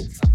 Música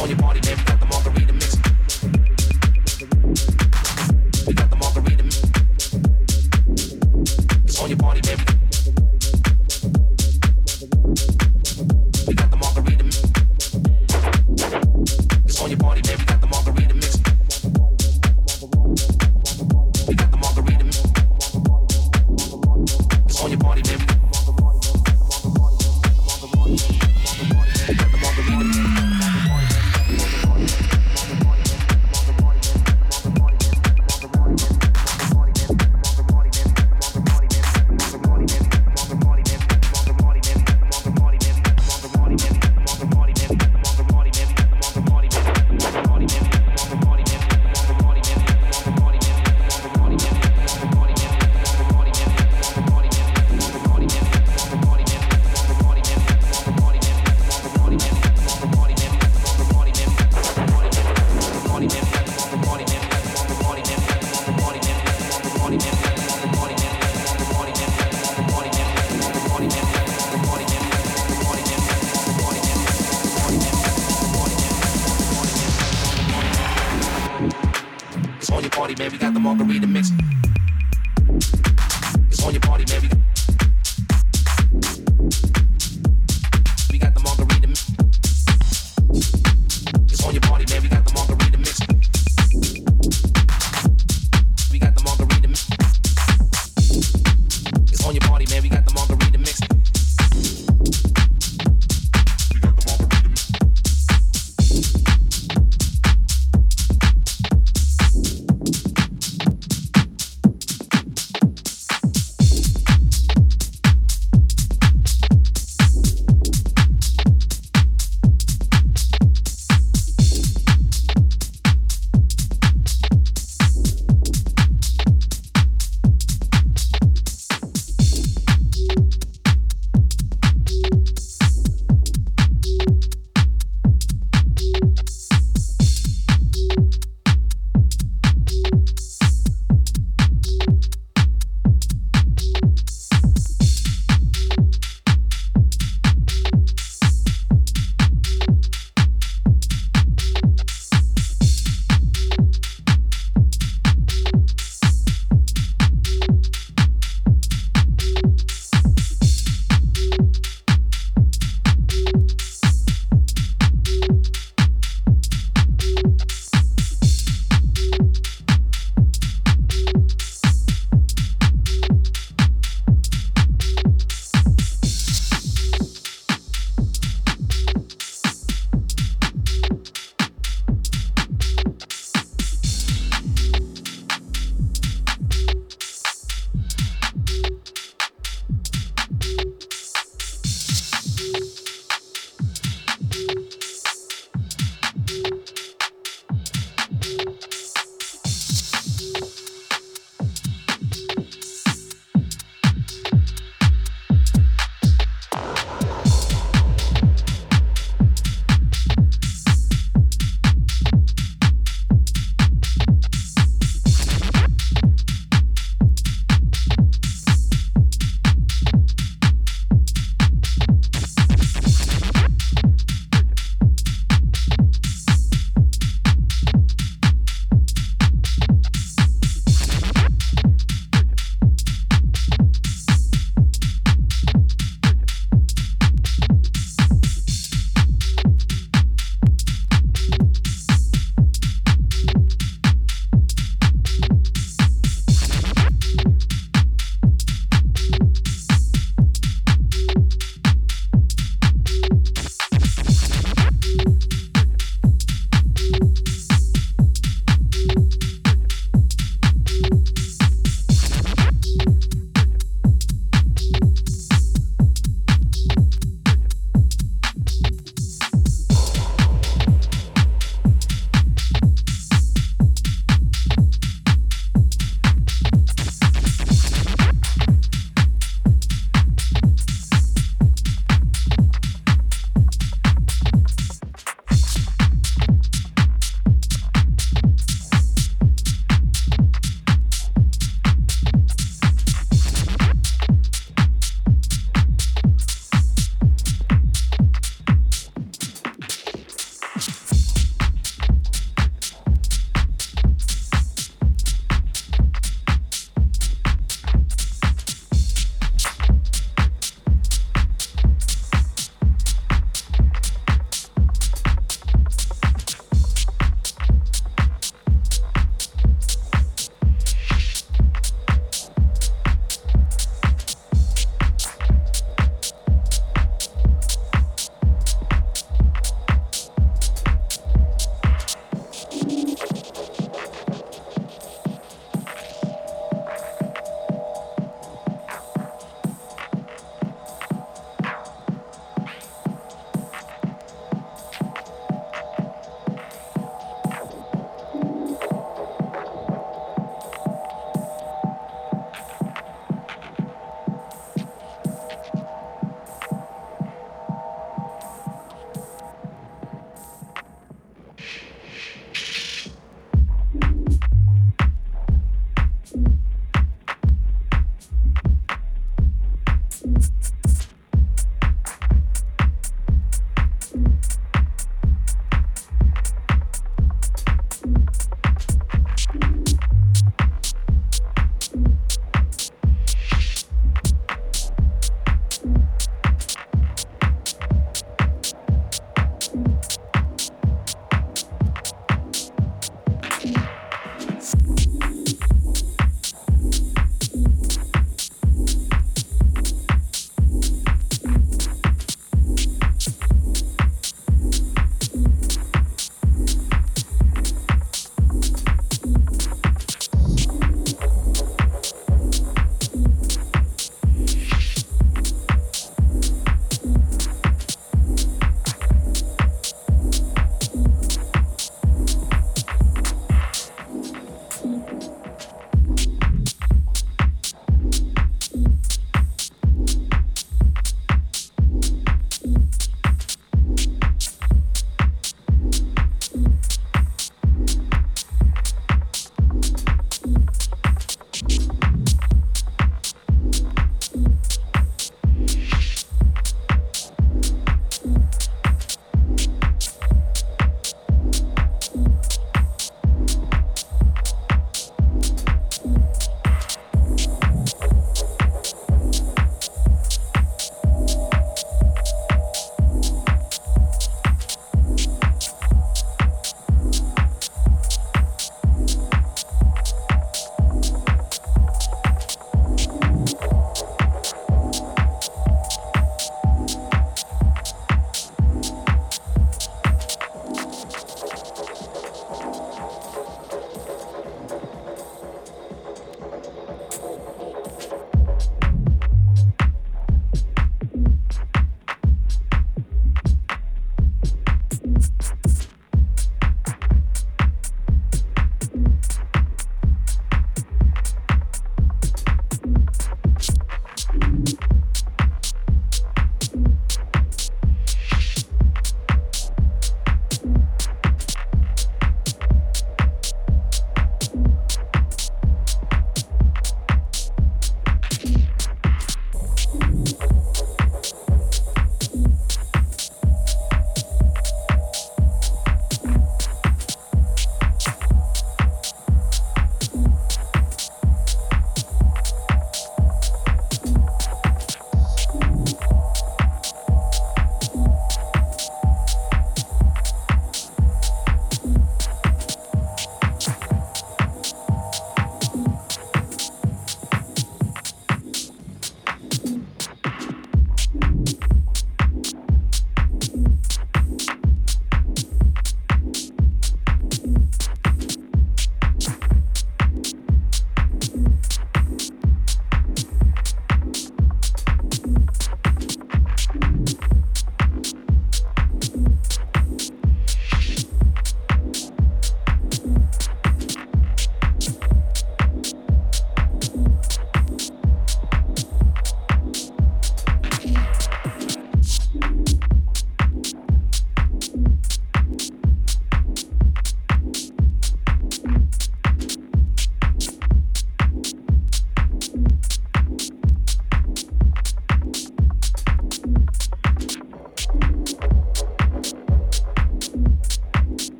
on your body, man.